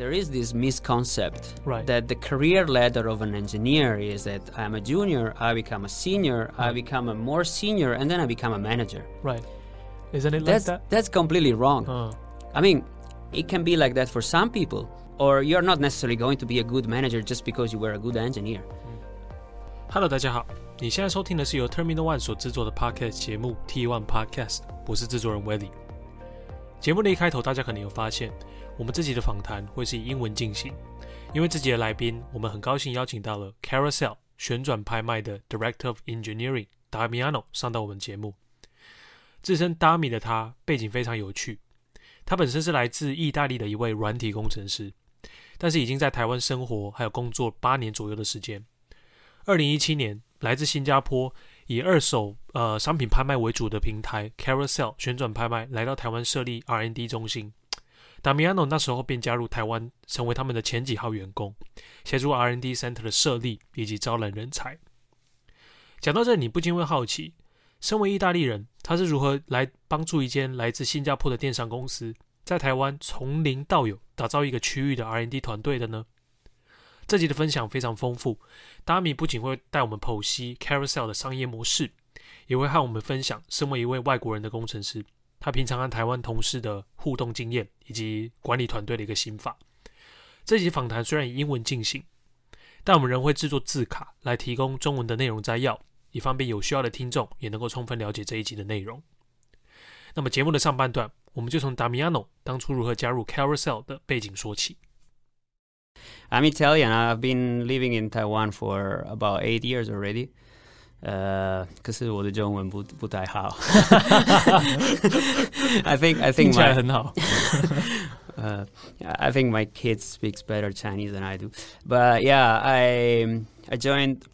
there is this misconcept Right. that the career ladder of an engineer is that I'm a junior, I become a senior, I become a more senior, and then I become a manager. Right. Isn't it That's like that? that's completely wrong. Uh, I mean, it can be like that for some people, or you're not necessarily going to be a good manager just because you were a good engineer. Hello，大家好，你现在收听的是由 Terminal One 所制作的 Podcast 节目 T One Podcast，我是制作人 Willie。节目的一开头，大家可能有发现， 我们这集的访谈会是以英文进行，因为这集的来宾，我们很高兴邀请到了 Carousel 旋转拍卖的 Director of Engineering Damiano 上到我们节目。自称 Dami 的他，背景非常有趣，他本身是来自意大利的一位软体工程师，但是已经在台湾生活还有工作八年左右的时间。二零一七年，来自新加坡以二手呃商品拍卖为主的平台 Carousel 旋转拍卖来到台湾设立 R&D 中心。达米安诺那时候便加入台湾，成为他们的前几号员工，协助 R&D Center 的设立以及招揽人才。讲到这，你不禁会好奇，身为意大利人，他是如何来帮助一间来自新加坡的电商公司，在台湾从零到有打造一个区域的 R&D 团队的呢？这集的分享非常丰富，达米不仅会带我们剖析 Carousel 的商业模式，也会和我们分享身为一位外国人的工程师，他平常和台湾同事的互动经验以及管理团队的一个心法。这集访谈虽然以英文进行，但我们仍会制作字卡来提供中文的内容摘要，以方便有需要的听众也能够充分了解这一集的内容。那么节目的上半段，我们就从 Damiano 当初如何加入 Carousel 的背景说起。I'm Italian. I've been living in Taiwan for about eight years already. 呃，可是我的中文不不太好。I think I think my 很好。uh, I think my kids speaks better Chinese than I do. But yeah, I I joined.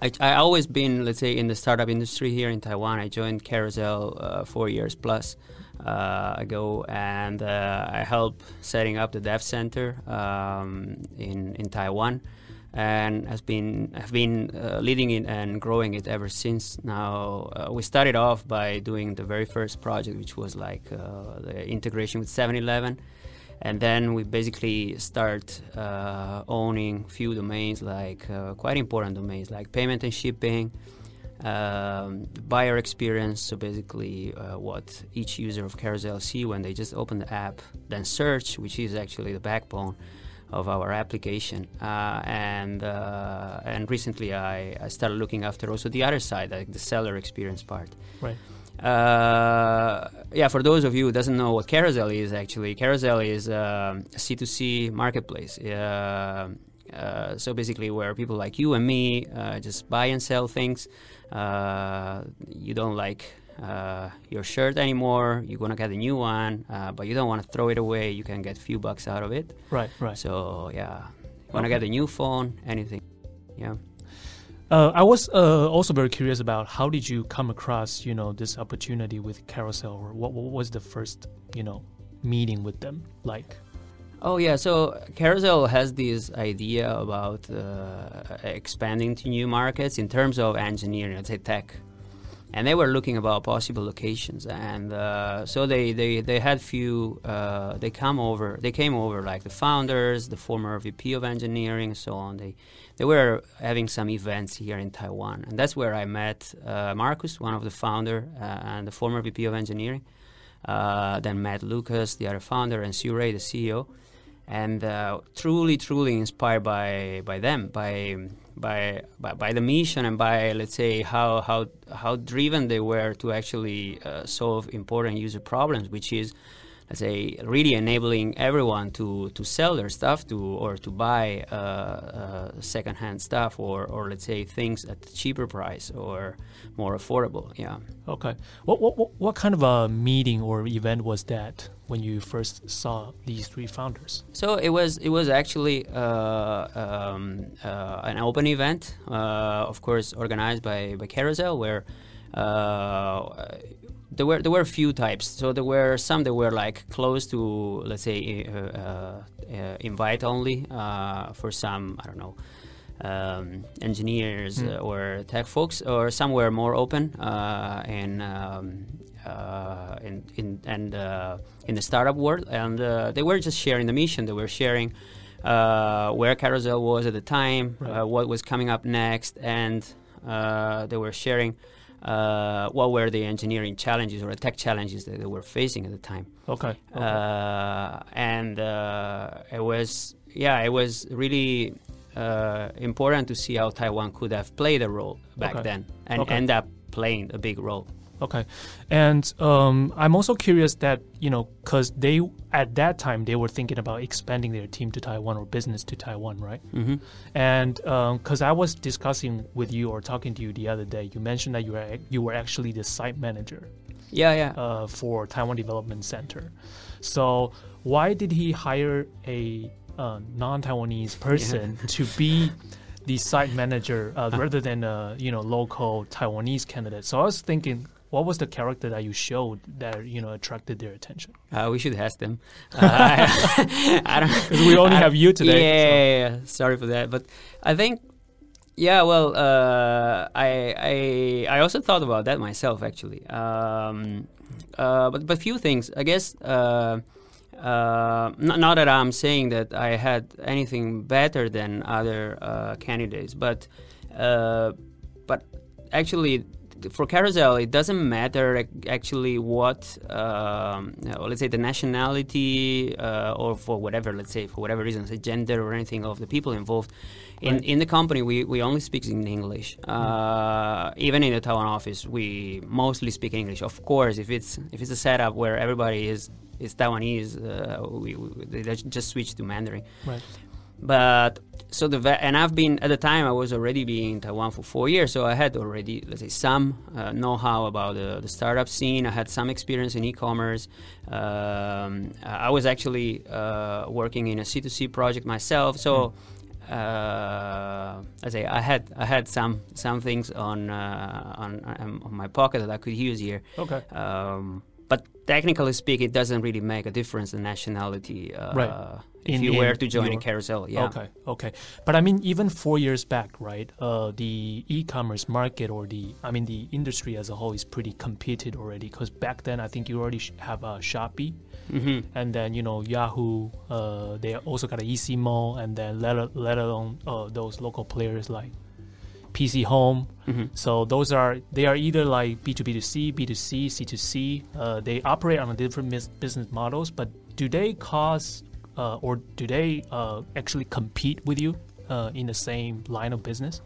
I I always been let's say in the startup industry here in Taiwan. I joined Carousell uh, four years plus uh, ago, and uh, I helped setting up the Dev Center um, in in Taiwan and has been have been uh, leading it and growing it ever since. Now uh, we started off by doing the very first project, which was like uh, the integration with 7-Eleven, and then we basically start uh, owning few domains like uh, quite important domains like payment and shipping um, buyer experience. So basically uh, what each user of carousell see when they just open the app then search which is actually the backbone of our application uh, and uh, and recently I, I started looking after also the other side like the seller experience part Right. uh, yeah, for those of you who doesn't know what Carousell is, actually, Carousell is um, a C2C marketplace. Uh, uh, so basically, where people like you and me uh, just buy and sell things. Uh, you don't like uh, your shirt anymore. You're gonna get a new one, uh, but you don't want to throw it away. You can get a few bucks out of it. Right, right. So yeah, wanna Okay. get a new phone, anything. Yeah. Uh, I was uh, also very curious about how did you come across, you know, this opportunity with Carousell, or what, what was the first, you know, meeting with them like? Oh yeah, so Carousell has this idea about uh, expanding to new markets in terms of engineering, let's say tech, and they were looking about possible locations, and uh, so they they they had few. Uh, they come over, they came over like the founders, the former VP of engineering, so on. They they were having some events here in Taiwan, and that's where I met uh, Marcus, one of the founder uh, and the former VP of engineering. Uh, then Matt Lucas, the other founder, and Siu Rui, the CEO and uh, truly, truly inspired by by them, by, by by by the mission, and by let's say how how how driven they were to actually uh, solve important user problems, which is let's say really enabling everyone to to sell their stuff to or to buy uh, uh, secondhand stuff or or let's say things at a cheaper price or more affordable. Yeah. Okay. What, what, what, what kind of a meeting or event was that when you first saw these three founders? So it was it was actually uh, um, uh, an open event, uh, of course, organized by, by Carousell, where uh, there were there were a few types. So there were some that were like close to let's say uh, uh, uh, invite only uh, for some I don't know um, engineers Mm. or tech folks, or some were more open uh, and um, uh, in in and uh, in the startup world, and uh, they were just sharing the mission. They were sharing uh, where Carousell was at the time, Right. uh, what was coming up next, and uh, they were sharing uh, what were the engineering challenges or the tech challenges that they were facing at the time. Okay. okay. Uh, and uh, it was yeah, it was really uh, important to see how Taiwan could have played a role back Okay. then and Okay. end up playing a big role. Okay, and um, I'm also curious that you know because they at that time they were thinking about expanding their team to Taiwan or business to Taiwan, right? hmm And because I was discussing with you or talking to you the other day, you mentioned that you were you were actually the site manager Yeah, yeah. uh, for Taiwan Development Center. So why did he hire a uh, non-Taiwanese person to be the site manager uh, rather than a you know local Taiwanese candidate? So I was thinking, what was the character that you showed that you know attracted their attention? Uh, we should ask them. Uh, I don't. 'Cause we only I- have you today, Yeah, so- yeah, yeah, sorry for that, but I think, yeah. Well, uh, I I I also thought about that myself actually. Um, uh, but but few things, I guess. Uh, uh, not, not that I'm saying that I had anything better than other uh, candidates, but uh, but actually for Carousell, it doesn't matter actually what, um, let's say, the nationality uh, or for whatever, let's say, for whatever reason, say gender or anything of the people involved. In, Right. in the company, we, we only speak in English. Uh, even in the Taiwan office, we mostly speak English. Of course, if it's if it's a setup where everybody is is Taiwanese, uh, we, we they just switch to Mandarin. Right. But so the and I've been at the time I was already being in Taiwan for four years, so I had already let's say some uh, know-how about the, the startup scene. I had some experience in e-commerce. Um, I was actually uh, working in a C2C project myself, so. Uh, I say I had I had some some things on uh, on, on on my pocket that I could use here, Okay. um, but technically speaking, it doesn't really make a difference in nationality. Uh, Right. If In- you were to join a carousell, yeah. Okay, okay. But I mean, even four years back, right? Uh, the e-commerce market or the, I mean, the industry as a whole is pretty competed already. Because back then, I think you already sh- have a Shopee, hmm and then you know Yahoo. Uh, they also got a EC Mall, and then let let alone uh, those local players like PC Home. hmm So those are they are either like B two B to C, B two C, C to C. Uh, they operate on different mis- business models, but do they cause uh, or do they uh, actually compete with you uh, in the same line of business?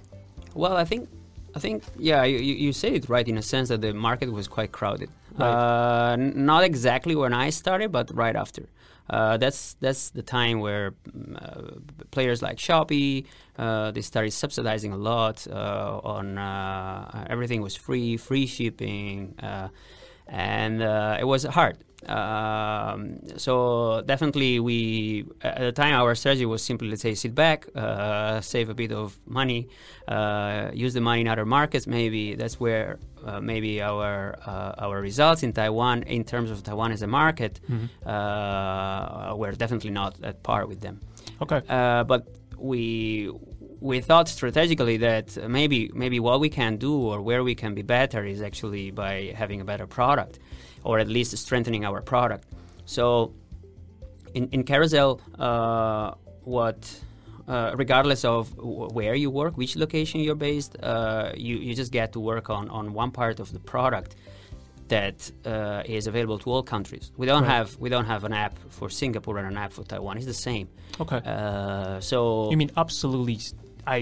Well, I think, I think, yeah, you, you you say it right in a sense that the market was quite crowded. Right. Uh, not exactly when I started, but right after. Uh, that's that's the time where mm, uh, players like Shopee uh, they started subsidizing a lot uh, on uh, everything was free, free shipping, uh, and it was hard. Um, so definitely, we at the time our strategy was simply let's say sit back, uh, save a bit of money, uh, use the money in other markets. Maybe that's where uh, maybe our uh, our results in Taiwan in terms of Taiwan as a market uh, were definitely not at par with them. Okay. Uh, but we we thought strategically that maybe maybe what we can do or where we can be better is actually by having a better product, or at least strengthening our product. So in in Carousell, uh, what uh, regardless of w- where you work, which location you're based, uh, you you just get to work on on one part of the product that uh, is available to all countries. We don't Right. have we don't have an app for Singapore and an app for Taiwan. It's the same. Okay. Uh, so you mean absolutely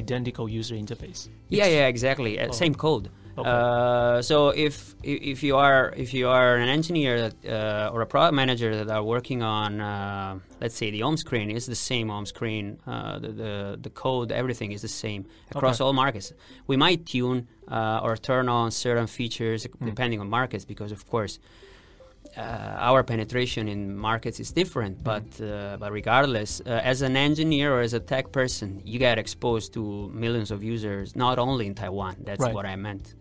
identical user interface? yeah, yeah, exactly. Uh, Oh. Same code. Okay. Uh, so if if you are if you are an engineer that, uh, or a product manager that are working on uh, let's say the home screen is the same home screen uh, the, the the code everything is the same across Okay. all markets we might tune uh, or turn on certain features Hmm. depending on markets because of course uh, our penetration in markets is different, Hmm. but uh, but regardless, uh, as an engineer or as a tech person, you get exposed to millions of users, not only in Taiwan. That's Right. what I meant.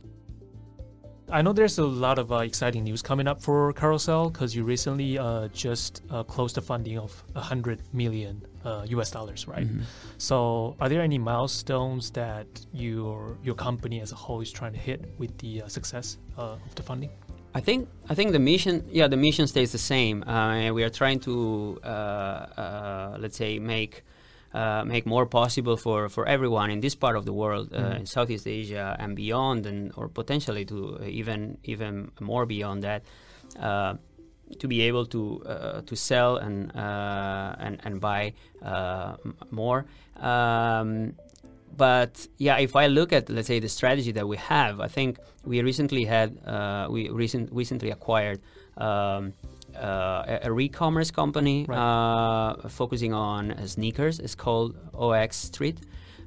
I know there's a lot of uh, exciting news coming up for Carousell because you recently uh, just uh, closed the funding of 100 million uh, US dollars, right? Mhm. So, are there any milestones that your your company as a whole is trying to hit with the uh, success uh, of the funding? I think I think the mission, yeah, the mission stays the same. Uh, we are trying to uh, uh, let's say make. Uh, make more possible for, for everyone in this part of the world, mm. in Southeast Asia and beyond, and or potentially to even even more beyond that, to be able to to sell and and and buy more. Um, but yeah, if I look at let's say the strategy that we have, I think we recently had uh, we recent, recently acquired um, uh, a, e-commerce company right. uh, focusing on uh, sneakers. It's called OX Street.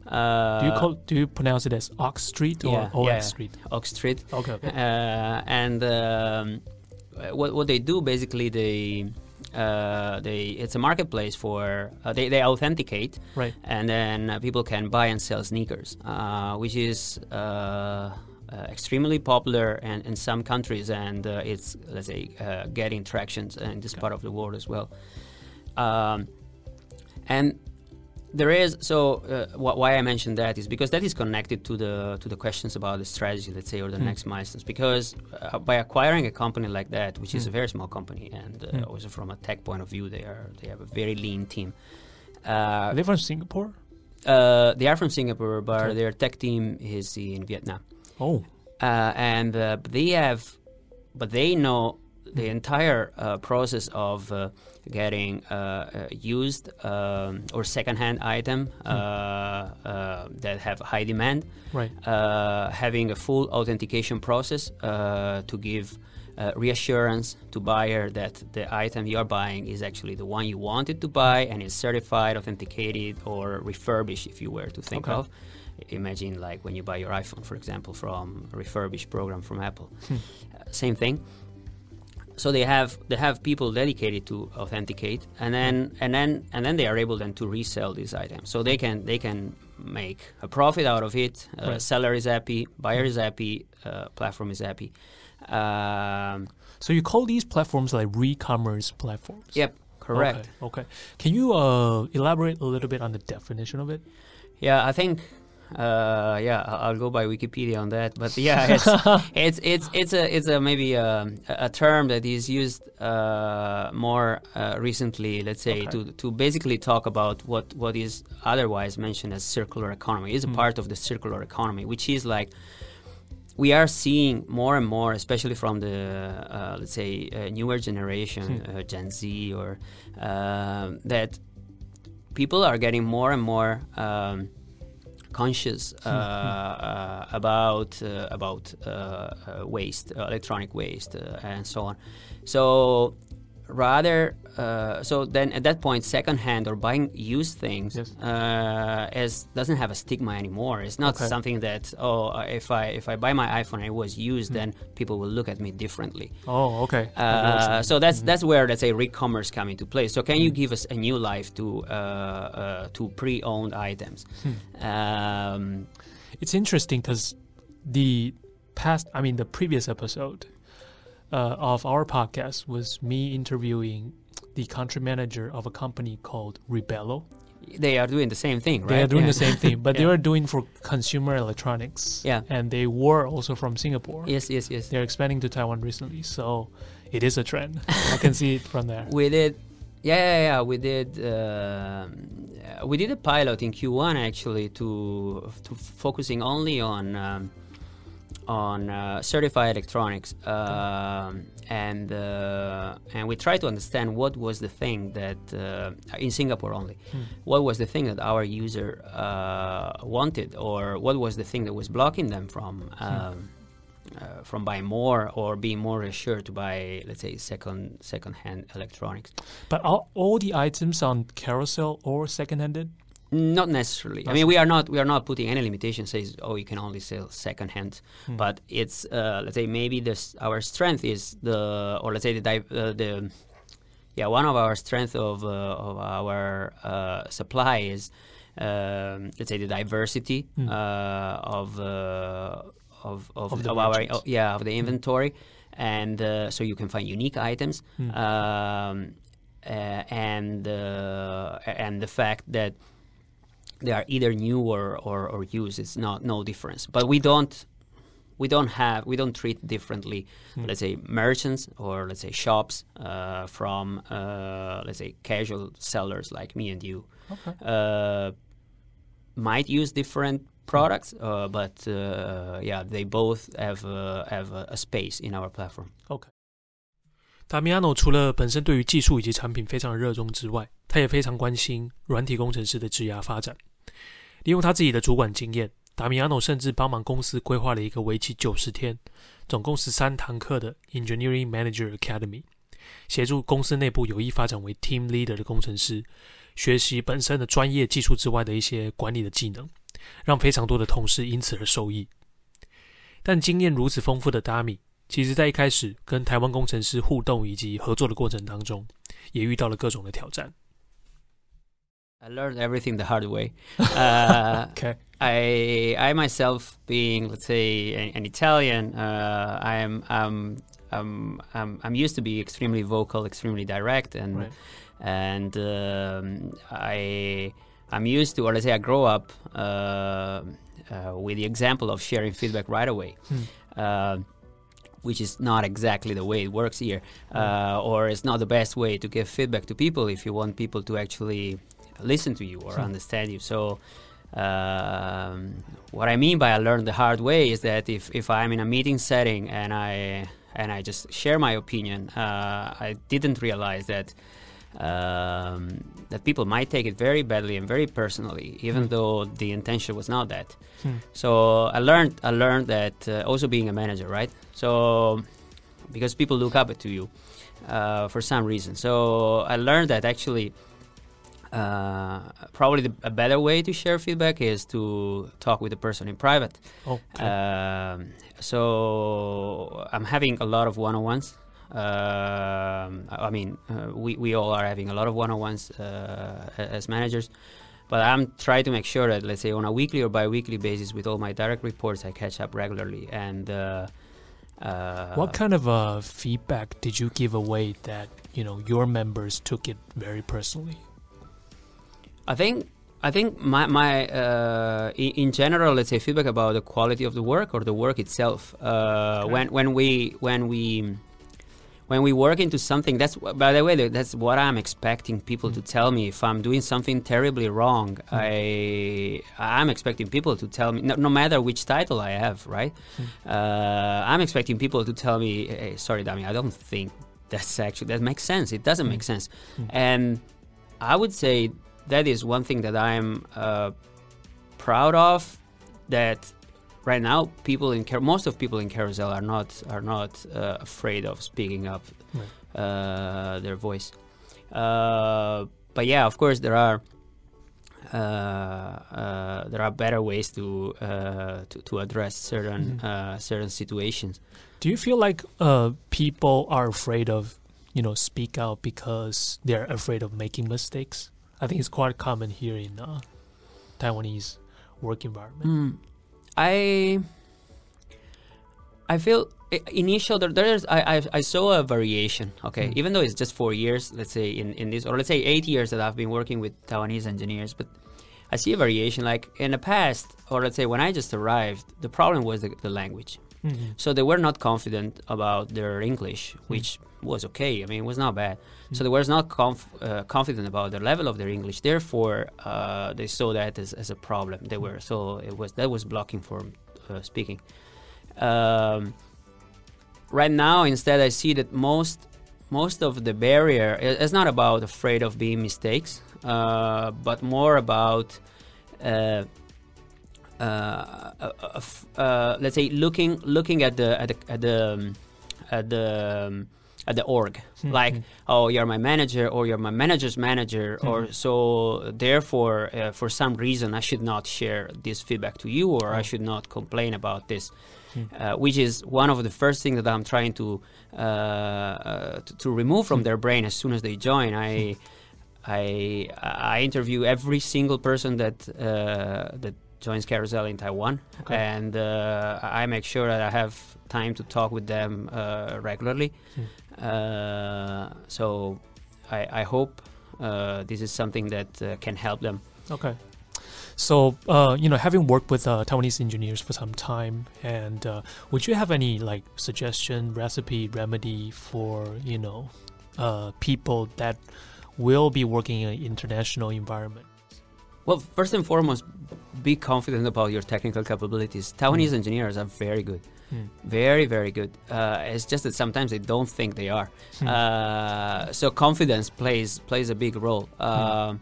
Uh, do you call do you pronounce it as Ox Street or yeah, OX yeah, Street? Ox Street. Okay. okay. Uh, and um, what what they do basically they uh, they it's a marketplace for uh, they, they authenticate right and then uh, people can buy and sell sneakers uh, which is uh, uh, extremely popular in, in some countries and it's let's say getting traction in this okay. part of the world as well um, and there is so uh, wh- why I mentioned that is because that is connected to the to the questions about the strategy, let's say, or the mm. next milestones. Because uh, by acquiring a company like that, which mm. is hmm. a very small company, and uh, mm. also from a tech point of view, they are they have a very lean team. Uh, are they from Singapore? Uh, they are from Singapore, but okay. their tech team is in Vietnam. Oh, uh, and they have, but they know the entire process of getting uh, uh, used um, or secondhand item hmm. uh, that have high demand. Right. having a full authentication process to give uh, reassurance to buyer that the item you're buying is actually the one you wanted to buy and is certified, authenticated, or refurbished, if you were to think okay. of. Imagine like when you buy your iPhone, for example, from a refurbished program from Apple. Hmm. Uh, same thing. So they have they have people dedicated to authenticate and then and then and then they are able then to resell these items so they can they can make a profit out of it. Uh, right. seller is happy buyer is happy uh, platform is happy. Um, so you call these platforms like re-commerce platforms? Yep correct. Okay, okay. can you uh, elaborate a little bit on the definition of it? Yeah i think uh, yeah, I'll go by Wikipedia on that. But yeah, it's it's, it's it's a it's a maybe a, a term that is used uh, more uh, recently. Let's say okay. to to basically talk about what what is otherwise mentioned as circular economy. Is a mm. part of the circular economy, which is like we are seeing more and more, especially from the uh, let's say uh, newer generation, mm. Gen Z, or that people are getting more and more. Um, conscious uh, uh, about uh, about waste, electronic waste, and so on. So rather uh, so then at that point secondhand or buying used things yes. uh, is doesn't have a stigma anymore it's not okay. something that oh uh, if i if i buy my iphone and it was used mm. then people will look at me differently oh okay uh, so that's mm-hmm. that's where let's say re-commerce come into play so can mm. you give us a new life to uh, uh, to pre-owned items hmm. um, it's interesting because the past i mean the previous episode uh, of our podcast was me interviewing the country manager of a company called Reebelo. They are doing the same thing, right? They are doing yeah. the same thing, but yeah. they are doing for consumer electronics. Yeah. And they were also from Singapore. Yes, yes, yes. They're expanding to Taiwan recently, so it is a trend. I can see it from there. We did yeah, yeah, yeah. We did. Uh, we did a pilot in Q1 actually to to focusing only on um, on uh, certified electronics, uh, and uh, and we try to understand what was the thing that uh, in Singapore only, hmm. what was the thing that our user uh, wanted, or what was the thing that was blocking them from. Hmm. Um, uh, from buying more or being more assured to buy, let's say, second second-hand electronics. But are all the items on carousell or second-handed? Not necessarily. I mean, we are not we are not putting any limitation. Says oh, you can only sell second hand, hmm. but it's uh, let's say maybe this our strength is the or let's say the uh, the yeah one of our strength of uh, of our uh, supply is um, let's say the diversity. Uh, of, uh, of, of of of, our oh, yeah of the hmm. inventory, and so you can find unique items. Hmm. Um, and and the fact that they are either new or, or, or used. It's not no difference. But we don't we don't have we don't treat differently Hmm. let's say merchants or let's say shops uh, from uh, let's say casual sellers like me and you Okay. uh, might use different products uh, but uh, yeah they both have uh, have a, a space in our platform OK。达米亚诺除了本身对于技术以及产品非常热衷之外，他也非常关心软体工程师的职涯发展。利用他自己的主管经验，达米亚诺甚至帮忙公司规划了一个为期九十天、总共十三堂课的 Engineering Manager Academy，协助公司内部有意发展为 Team Leader 的工程师学习本身的专业技术之外的一些管理的技能，让非常多的同事因此而受益。但经验如此丰富的达米，其实在一开始跟台湾工程师互动以及合作的过程当中，也遇到了各种的挑战。 I learned everything the hard way. Uh, OK， I I myself being let's say an, an Italian, uh, I am um, um, um, I'm used to be extremely vocal, extremely direct, and Right. and um, I I'm used to, or let's say I grow up uh, uh, with the example of sharing feedback right away. Uh, which is not exactly the way it works here, uh, or it's not the best way to give feedback to people if you want people to actually listen to you or Hmm. understand you. So, um, what I mean by I learned the hard way is that if, if I'm in a meeting setting and I and I just share my opinion, uh, I didn't realize that um, that people might take it very badly and very personally, even Hmm. though the intention was not that. Hmm. So I learned I learned that uh, also being a manager, right? So because people look up to you uh, for some reason. So I learned that actually uh, probably the, a better way to share feedback is to talk with the person in private. Oh, Um, so I'm having a lot of one-on-ones. Um, I mean, uh, we, we all are having a lot of one-on-ones uh, as managers, but I'm trying to make sure that, let's say, on a weekly or bi-weekly basis, with all my direct reports, I catch up regularly. And uh, uh, what kind of uh, feedback did you give away that you know your members took it very personally? I think I think my my uh, in, general, let's say feedback about the quality of the work or the work itself. Uh, Okay. When when we when we when we work into something, that's by the way that's what I'm expecting people to Mm. tell me. If I'm doing something terribly wrong, Mm. I I'm expecting people to tell me, no, no matter which title I have, right? Mm. Uh, I'm expecting people to tell me, hey, sorry, Dami, I don't think that's actually that makes sense. It doesn't Mm. make sense, Mm. and I would say that is one thing that I'm uh, proud of. That right now, people in Car- most of people in Carousell are not are not uh, afraid of speaking up Right. uh, their voice. Uh, but yeah, of course, there are uh, uh, there are better ways to uh, to, to address certain Mhm. uh, certain situations. Do you feel like uh, people are afraid of you know speak out because they're afraid of making mistakes? I think it's quite common here in uh, Taiwanese work environment. Mm. I I feel initial there, there's I, I I saw a variation. Okay, Mm. even though it's just four years, let's say in in this or let's say eight years that I've been working with Taiwanese engineers, but I see a variation. Like in the past, or let's say when I just arrived, the problem was the, the language. Mhm. So they were not confident about their English, which was okay. I mean, it was not bad. So they were not conf- uh, confident about the level of their English. Therefore, uh, they saw that as, as a problem. They were so it was that was blocking for uh, speaking. Um, right now, instead, I see that most most of the barrier is not about afraid of being mistakes, uh, but more about. Uh, uh, let's say looking looking at the at the at the um, at the um, at the org Mhm. like oh you're my manager or you're my manager's manager or Mhm. so therefore uh, for some reason i should not share this feedback to you or i Oh. should not complain about this uh, which is one of the first things that i'm trying to uh, uh, to, to remove from their brain as soon as they join i I I interview every single person that uh, that joins Carousell in Taiwan, Okay. and uh, I make sure that I have time to talk with them uh, regularly. Uh, so I, I hope uh, this is something that uh, can help them. OK，So, uh, you know, having worked with uh, Taiwanese engineers for some time, and uh, would you have any like suggestion, recipe, remedy for you know uh, people that will be working in an international environment? Well, first and foremost, be confident about your technical capabilities. Taiwanese mm. engineers are very good. Mm. Very, very good. Uh, it's just that sometimes they don't think they are. Mm. Uh, so confidence plays plays a big role. Mm.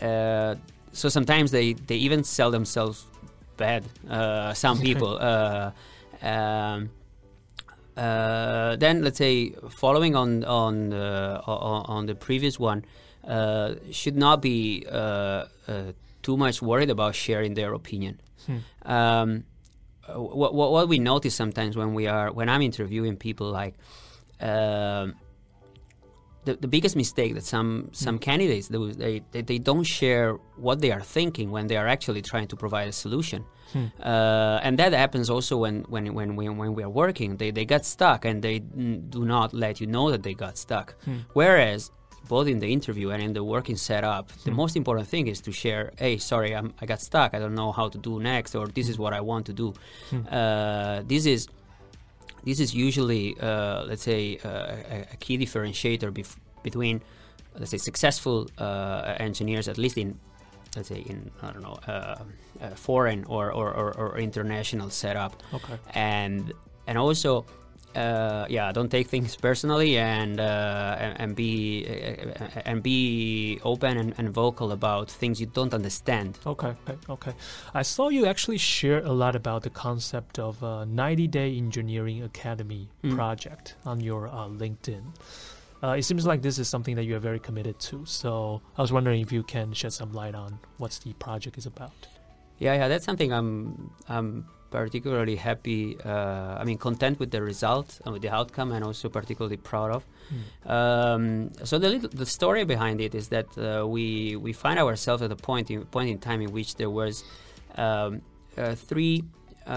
Uh, so sometimes they, they even sell themselves bad. Uh, some people. Uh, um, uh, then let's say following on on on, on the previous one, should not be too much worried about sharing their opinion. Hmm. Um, what, what, what we notice sometimes when we are when I'm interviewing people like uh, the, the biggest mistake that some some mm. candidates do they, they, they don't share what they are thinking when they are actually trying to provide a solution hmm. uh, and that happens also when when when we, when we are working they, they get stuck and they do not let you know that they got stuck hmm. whereas both in the interview and in the working setup, the hmm. most important thing is to share, hey, sorry, I'm, I got stuck. I don't know how to do next, or this is what I want to do. Hmm. Uh, this is this is usually, uh, let's say, uh, a, key differentiator bef- between, let's say, successful uh, engineers, at least in, let's say, in I don't know, uh, foreign or, or, or, or, international setup, okay. and and also uh, yeah, don't take things personally and uh, and, and, be uh, and be open and, and, vocal about things you don't understand. Okay, okay, okay. I saw you actually share a lot about the concept of a 90-day engineering academy mm. project on your uh, LinkedIn. Uh, it seems like this is something that you are very committed to. So I was wondering if you can shed some light on what the project is about. Yeah, yeah, that's something I'm I'm particularly happy, uh, I mean, content with the result and with the outcome, and also particularly proud of. Mm. Um, so the little, the story behind it is that uh, we we find ourselves at a point in point in time in which there was um, uh, three um,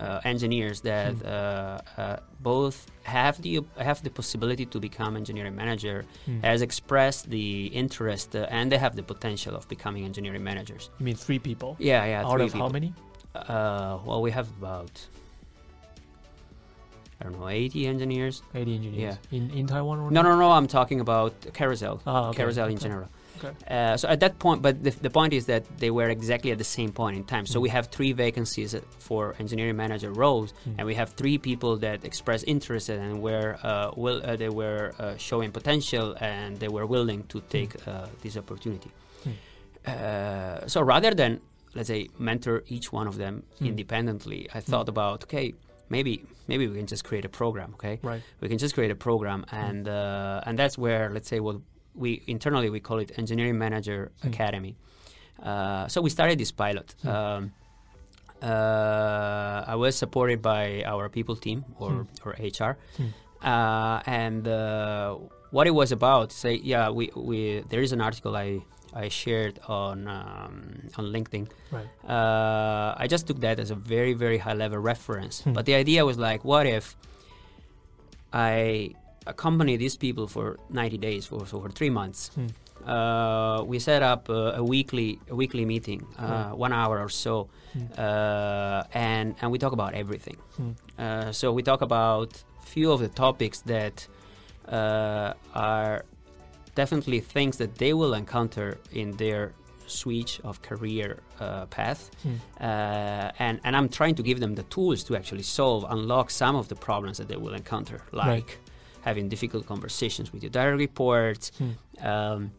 uh, engineers that mm. both have the have the possibility to become engineering manager, mm. has expressed the interest, and they have the potential of becoming engineering managers. You mean three people? Yeah, yeah. Out of people. how many? Uh, well, we have about I don't know, 80 engineers. 80 engineers. Yeah. In, in Taiwan or No, no, no. I'm talking about Carousell. Ah, okay. Carousell okay. in general. Okay. Uh, so at that point, but the, the, point is that they were exactly at the same point in time. So mm. we have three vacancies for engineering manager roles, mm. and we have three people that expressed interest and were uh, will uh, they were uh, showing potential and they were willing to take mm. this opportunity. Mm. Uh, so rather than let's say mentor each one of them mm. independently i thought mm. about okay maybe maybe we can just create a program okay right we can just create a program hmm. and uh, and that's where let's say what we internally we call it engineering manager hmm. academy uh, so we started this pilot hmm. um, uh, I was supported by our people team or, or HR, uh, and uh, what it was about. Say, yeah, we, we there is an article I I shared on um, on LinkedIn. Right. Uh, I just took that as a very very high level reference. Hmm. But the idea was like, what if I accompany these people for 90 days, for so for three months. Hmm. Uh, we set up a, a, weekly a weekly meeting, uh, one hour or so, hmm. uh, and and we talk about everything. Hmm. Uh, so we talk about few of the topics that uh, are definitely things that they will encounter in their switch of career uh, path hmm. uh, and and I'm trying to give them the tools to actually solve unlock some of the problems that they will encounter like right. having difficult conversations with your direct reports hmm. um,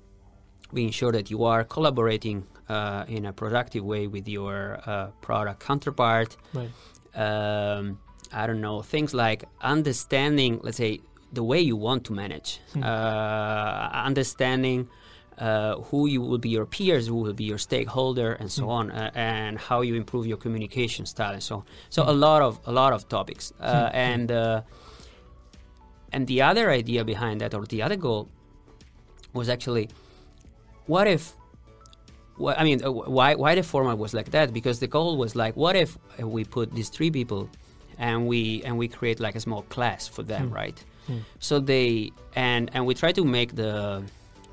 being sure that you are collaborating uh, in a productive way with your uh, product counterpart right. um, I don't know things like understanding let's say the way you want to manage, mm. uh, understanding uh, who you will be your peers, who will be your stakeholder, and so mm. on, uh, and how you improve your communication style, and so on. So mm. a lot of a lot of topics, uh, hmm. and uh, and the other idea behind that, or the other goal, was actually, what if I mean, uh, why why the format was like that? Because the goal was like, what if we put these three people, and we and we create like a small class for them, mm. right? Hmm. So they and and we try to make the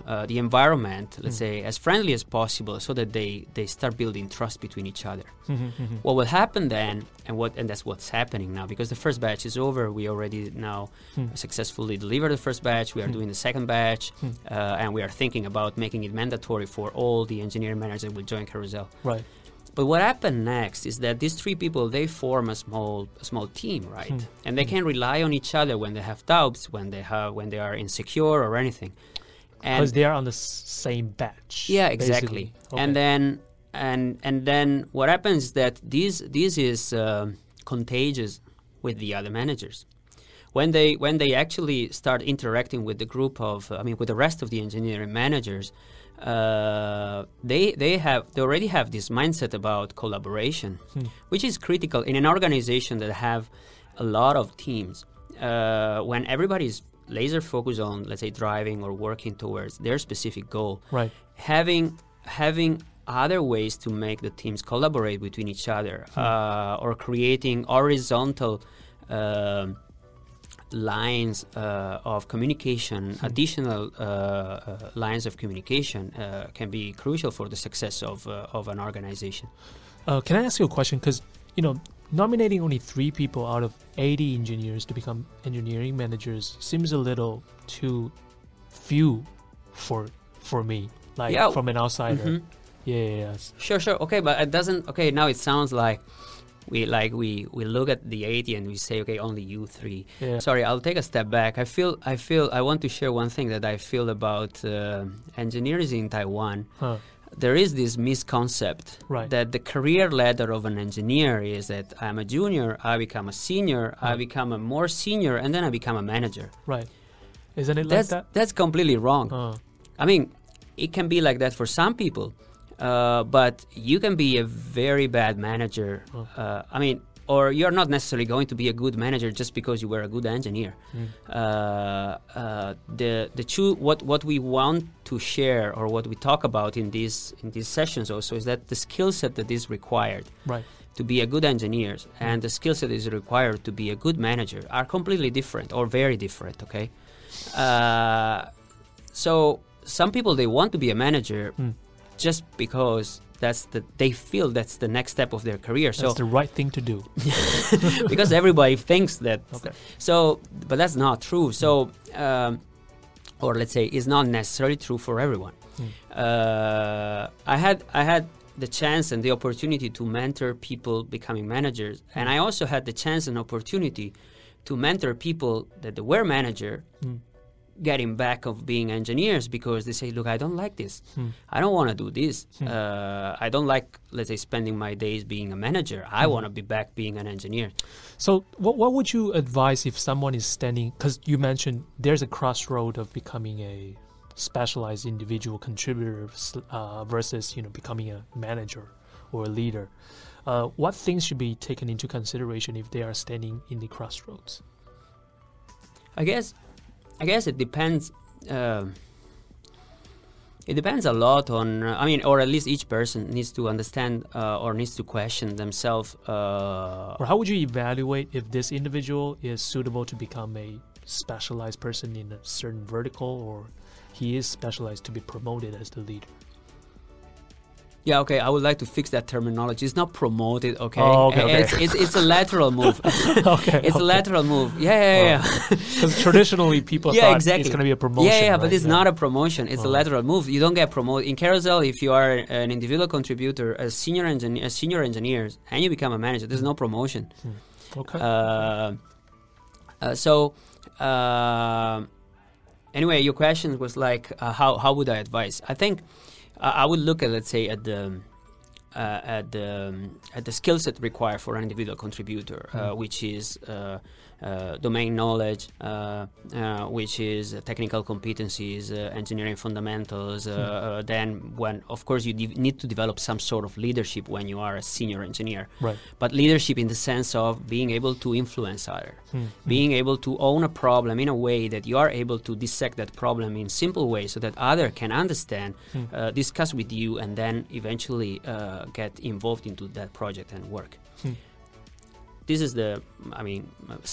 uh, the environment, let's Mm. say, as friendly as possible, so that they they start building trust between each other. Mhm, mhm. What will happen then, and what and that's what's happening now, because the first batch is over. We already now Hmm. successfully delivered the first batch. We are Hmm. doing the second batch, Hmm. uh, and we are thinking about making it mandatory for all the engineering managers that will join Carousell. Right. But what happened next is that these three people they form a small a small team, right? Hmm. And they Hmm. can rely on each other when they have doubts, when they have when they are insecure or anything. Because they are on the s- same batch. Yeah, exactly. Okay. And then and and then what happens is that this this is um contagious with the other managers. When they when they actually start interacting with the group of I mean with the rest of the engineering managers, uh, they they have they already have this mindset about collaboration, Hmm. which is critical in an organization that have a lot of teams. Uh, when everybody's laser focused on let's say driving or working towards their specific goal, Right. having having other ways to make the teams collaborate between each other Hmm. uh, or creating horizontal um lines uh, of communication Hmm. additional uh, uh, lines of communication uh, can be crucial for the success of, uh, of an organization Uh, can I ask you a question? Because you know, nominating only three people out of 80 engineers to become engineering managers seems a little too few for for me. Like Yeah. from an outsider. Mhm. Yeah, yeah, yes. Sure, sure. Okay, but it doesn't. Okay, now it sounds like we like we we look at the 80 and we say, okay, only you three. yeah. Sorry, I'll take a step back. I feel I feel I want to share one thing that I feel about uh, engineers in Taiwan. Huh. There is this misconception Right. that the career ladder of an engineer is that I'm a junior, I become a senior, I become a more senior, and then I become a manager. Right. Isn't it That's like that? that's completely wrong. I mean, it can be like that for some people, uh, but you can be a very bad manager. Oh. Uh, I mean, or you're not necessarily going to be a good manager just because you were a good engineer. mm, Uh, uh, the the two what what we want to share or what we talk about in these in these sessions also is that the skill set that is required right. to be a good engineer and the skill set is required to be a good manager are completely different or very different okay uh, so some people they want to be a manager Mm. Just because that's the they feel that's the next step of their career That's so the right thing to do. because everybody thinks that Okay. so but that's not true so um, or let's say it's not necessarily true for everyone Mm. uh, I had I had the chance and the opportunity to mentor people becoming managers, and I also had the chance and opportunity to mentor people that were manager Mm. Getting back of being engineers because they say, "Look, I don't like this. Hmm. I don't want to do this. Hmm. Uh, I don't like, let's say, spending my days being a manager. I Hmm. want to be back being an engineer." So, what what would you advise if someone is standing? Because you mentioned there's a crossroad of becoming a specialized individual contributor uh, versus you know becoming a manager or a leader. Uh, what things should be taken into consideration if they are standing in the crossroads? I guess, I guess it depends. um it depends a lot on. Uh, I mean, or at least each person needs to understand uh, or needs to question themselves. Uh, Or how would you evaluate if this individual is suitable to become a specialized person in a certain vertical, or he is specialized to be promoted as the leader? Yeah, okay. I would like to fix that terminology. It's not promoted. Okay, Oh, okay, okay. It's, it's it's a lateral move. okay, it's a lateral move. Yeah, yeah, yeah. Because traditionally people Yeah, thought exactly. it's going to be a promotion. Yeah, yeah, but right? it's not a promotion. It's a Oh. lateral move. You don't get promoted in Carousell if you are an individual contributor, a senior engineer, a senior engineer, and you become a manager. There's no promotion. Okay. Uh, uh, so, uh, anyway, your question was like, uh, how how would I advise? I think I would look at let's say at the uh, at the um, at the skill set required for an individual contributor, uh, Mm. which is uh, uh, domain knowledge, uh, uh, which is uh, technical competencies, uh, engineering fundamentals. Uh, uh, then, when of course you de- need to develop some sort of leadership when you are a senior engineer, right. but leadership in the sense of being able to influence others Hmm. being able to own a problem in a way that you are able to dissect that problem in simple ways so that other can understand Hmm. uh, discuss with you and then eventually uh, get involved into that project and work Hmm. This is the i mean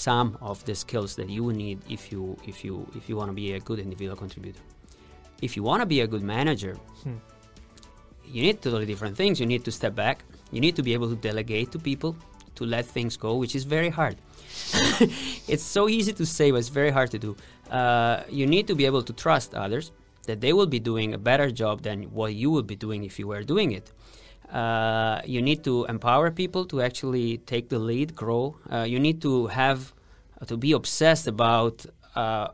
some of the skills that you need if you if you if you want to be a good individual contributor if you want to be a good manager, Hmm. you need totally different things. You need to step back. You need to be able to delegate to people, to let things go, which is very hard. it's so easy to say, but it's very hard to do. Uh, you need to be able to trust others that they will be doing a better job than what you would be doing if you were doing it. Uh, you need to empower people to actually take the lead, grow. Uh, you need to have to be obsessed about uh,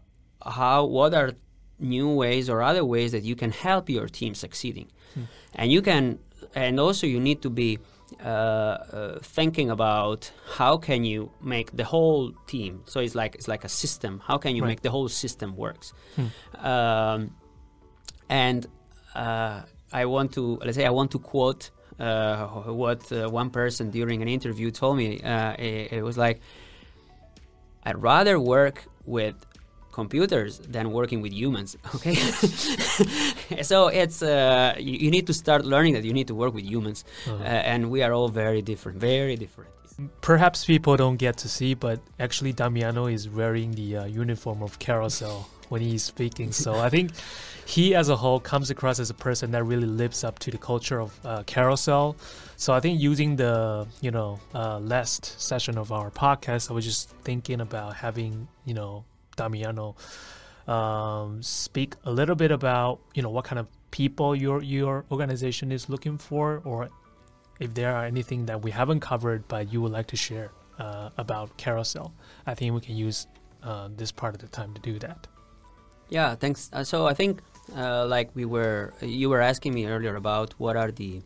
how what are new ways or other ways that you can help your team succeeding, and you can, and also you need to be uh, uh, thinking about how can you make the whole team. So it's like it's like a system. How can you Right. make the whole system works? Hmm. Um, and uh, I want to let's say I want to quote uh, what uh, one person during an interview told me. Uh, it, it was like, "I'd rather work with computers than working with humans." Okay, so it's uh, you, you need to start learning that you need to work with humans, Uh-huh. uh, and we are all very different, very different. Perhaps people don't get to see, but actually Damiano is wearing the uniform of Carousell when he's speaking. So I think he, as a whole, comes across as a person that really lives up to the culture of uh, Carousell. So I think using the you know uh, last session of our podcast, I was just thinking about having you know Damiano um, speak a little bit about you know what kind of people your your organization is looking for, or if there are anything that we haven't covered but you would like to share uh, about Carousell. I think we can use uh, this part of the time to do that. Yeah, thanks. Uh, so I think, uh, like we were, you were asking me earlier about what are the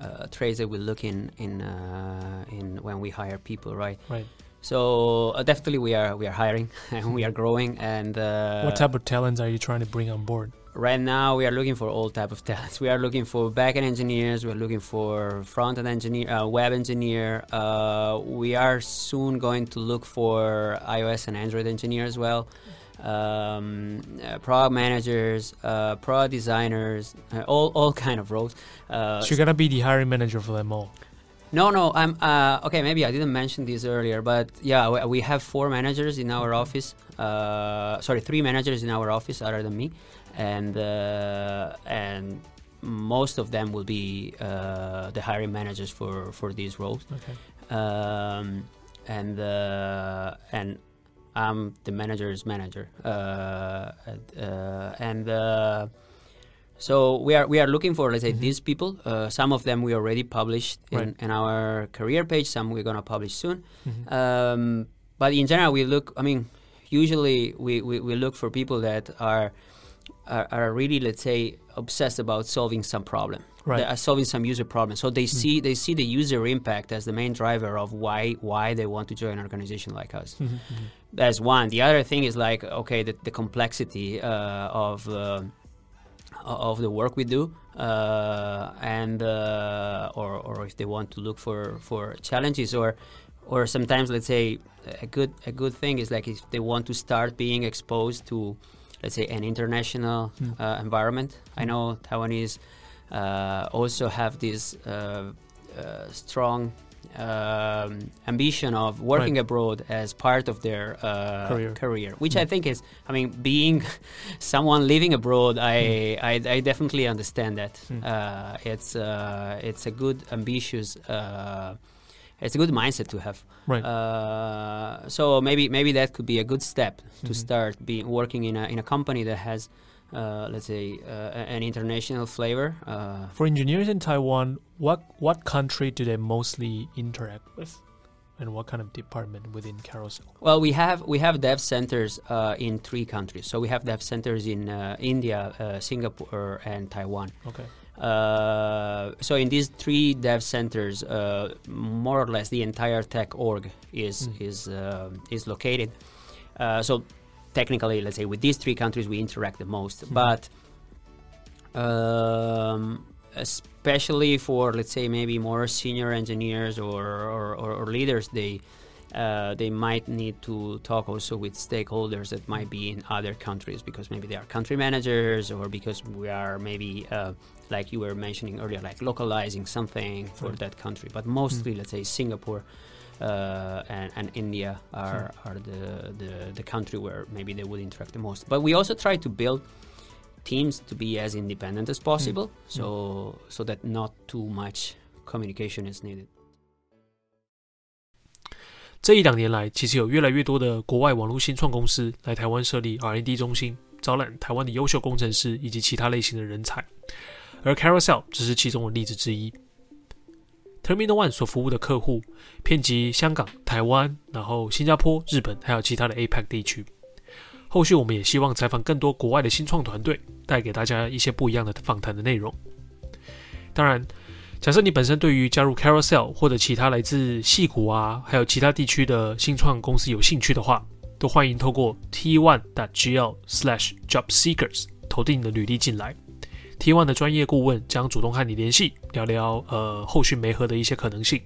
uh, traits that we look in in uh, in when we hire people, right? Right. So uh, definitely we are we are hiring and we are growing. And uh, what type of talents are you trying to bring on board? right now we are looking for all type of talents. We are looking for backend engineers. We are looking for front end engineer, uh, web engineer. Uh, we are soon going to look for iOS and Android engineer as well. Um, uh, product managers, uh, product designers, uh, all all kind of roles. Uh, so you're gonna be the hiring manager for them all. no, no, I'm uh, okay. Maybe I didn't mention this earlier, but yeah, we, we have four managers in our office. Uh, sorry, three managers in our office other than me, and uh, and most of them will be uh, the hiring managers for for these roles. Okay. Um, and uh, and I'm the manager's manager. Uh, uh, and uh, so we are we are looking for let's say Mhm. these people. Uh, some of them we already published in, Right. in our career page. Some we're gonna publish soon. Mhm. Um, but in general, we look. I mean, usually we, we, we look for people that are, are are really let's say obsessed about solving some problem. Right. They are solving some user problem. So they see they see the user impact as the main driver of why why they want to join an organization like us. That's one. The other thing is like okay, the, the complexity uh, of uh, of the work we do, uh, and uh, or or if they want to look for for challenges or or sometimes let's say a good a good thing is like if they want to start being exposed to let's say an international Hmm. uh, environment. I know Taiwanese uh, also have this uh, uh, strong um, ambition of working Right. abroad as part of their uh, Career. which Mm. I think is, I mean, being someone living abroad, I, I, I definitely understand that. Mm. Uh, it's uh, it's a good ambitious. Uh, it's a good mindset to have. Right. Uh, so maybe maybe that could be a good step to Mhm. start being working in a in a company that has, uh, let's say, uh, an international flavor. Uh, For engineers in Taiwan, what what country do they mostly interact with, and what kind of department within Carousell? well, we have we have dev centers uh, in three countries. So we have dev centers in uh, India, uh, Singapore, and Taiwan. Okay. Uh, so in these three dev centers, uh, more or less the entire tech org is Mm. is uh, is located. Uh, so technically, let's say with these three countries we interact the most, Mhm. but um, especially for let's say maybe more senior engineers or or, or, or leaders, they. Uh, they might need to talk also with stakeholders that might be in other countries because maybe they are country managers or because we are maybe uh, like you were mentioning earlier, like localizing something for Right. that country. But mostly, let's say Singapore uh, and, and, India are, sure. are the, the, the, country where maybe they would interact the most. But we also try to build teams to be as independent as possible, mm. so so that not too much communication is needed. 这一两年来，其实有越来越多的国外网络新创公司来台湾设立 R&D 中心，招揽台湾的优秀工程师以及其他类型的人才，而 Carousell 只是其中的例子之一。Terminal One 所服务的客户遍及香港、台湾，然后新加坡、日本，还有其他的 APEC 地区。后续我们也希望采访更多国外的新创团队，带给大家一些不一样的访谈的内容。当然，假设你本身对于加入 Carousel 或者其他来自戏谷啊，还有其他地区的新创公司有兴趣的话，都欢迎透过 t one gl slash job seekers 投递你的履历进来。t one 的专业顾问将主动和你联系，聊聊呃后续媒合的一些可能性。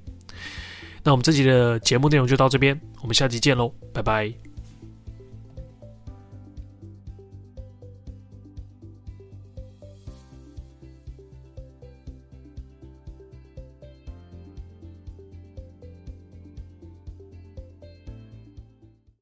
那我们这集的节目内容就到这边，我们下集见喽，拜拜。